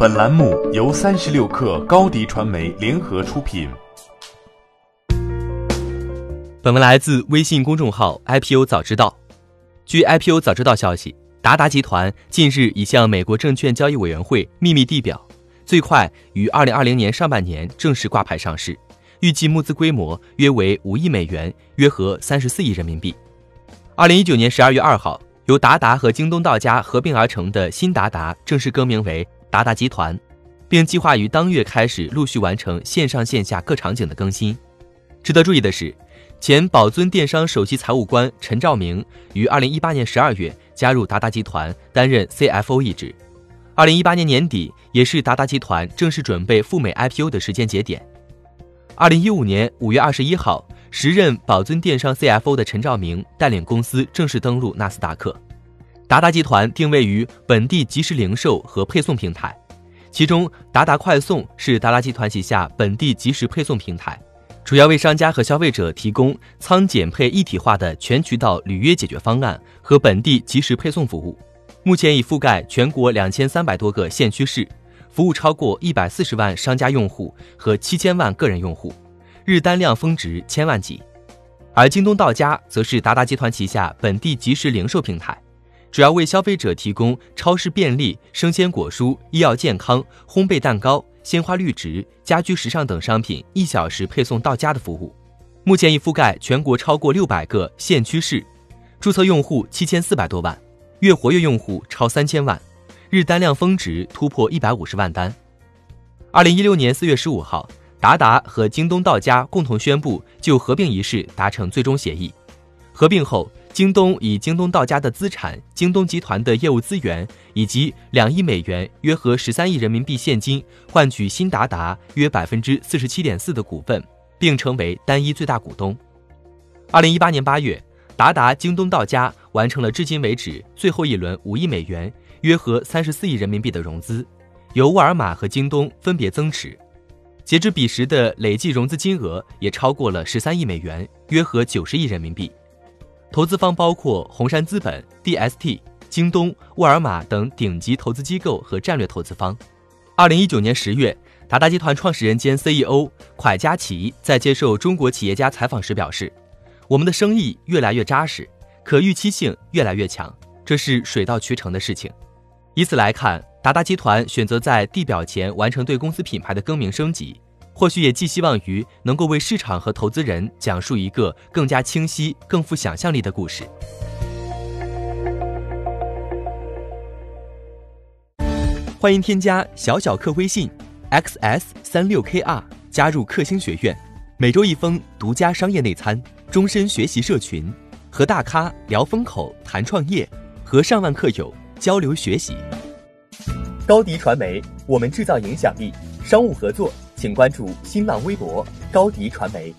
本栏目由三十六克高低传媒联合出品。本文来自微信公众号 IPO 早知道。据 IPO 早知道消息，达达集团近日已向美国证券交易委员会秘密递表，最快于二零二零年上半年正式挂牌上市，预计募资规模约为五亿美元，约合三十四亿人民币。二零一九年十二月二号。由达达和京东到家合并而成的新达达正式更名为达达集团，并计划于当月开始陆续完成线上线下各场景的更新。值得注意的是，前宝尊电商首席财务官陈兆明于二零一八年十二月加入达达集团担任 CFO 一职。二零一八年年底也是达达集团正式准备赴美 IPO 的时间节点。二零一五年五月二十一号。时任宝尊电商 CFO 的陈兆明带领公司正式登陆纳斯达克。达达集团定位于本地即时零售和配送平台，其中达达快送是达达集团旗下本地即时配送平台，主要为商家和消费者提供仓检配一体化的全渠道履约解决方案和本地即时配送服务。目前已覆盖全国两千三百多个县区市，服务超过一百四十万商家用户和七千万个人用户。日单量峰值千万级，而京东到家则是达达集团旗下本地即时零售平台，主要为消费者提供超市便利、生鲜果蔬、医药健康、烘焙蛋糕、鲜花绿植、家居时尚等商品一小时配送到家的服务。目前已覆盖全国超过六百个县区市，注册用户七千四百多万，月活跃用户超三千万，日单量峰值突破一百五十万单。二零一六年四月十五号。达达和京东到家共同宣布就合并一事达成最终协议。合并后，京东以京东到家的资产、京东集团的业务资源以及两亿美元（约合十三亿人民币）现金，换取新达达约百分之四十七点四的股份，并成为单一最大股东。二零一八年八月，达达、京东到家完成了至今为止最后一轮五亿美元（约合三十四亿人民币）的融资，由沃尔玛和京东分别增持。截至彼时的累计融资金额也超过了十三亿美元，约合九十亿人民币。投资方包括红杉资本、DST、京东、沃尔玛等顶级投资机构和战略投资方。二零一九年十月，达达集团创始人兼 CEO 蒯佳琪在接受中国企业家采访时表示：“我们的生意越来越扎实，可预期性越来越强，这是水到渠成的事情。”以此来看。达达集团选择在地表前完成对公司品牌的更名升级，或许也寄希望于能够为市场和投资人讲述一个更加清晰、更富想象力的故事。欢迎添加小小客微信，xs 三六 kr，加入克星学院，每周一封独家商业内参，终身学习社群，和大咖聊风口、谈创业，和上万客友交流学习。高迪传媒，我们制造影响力。商务合作，请关注新浪微博高迪传媒。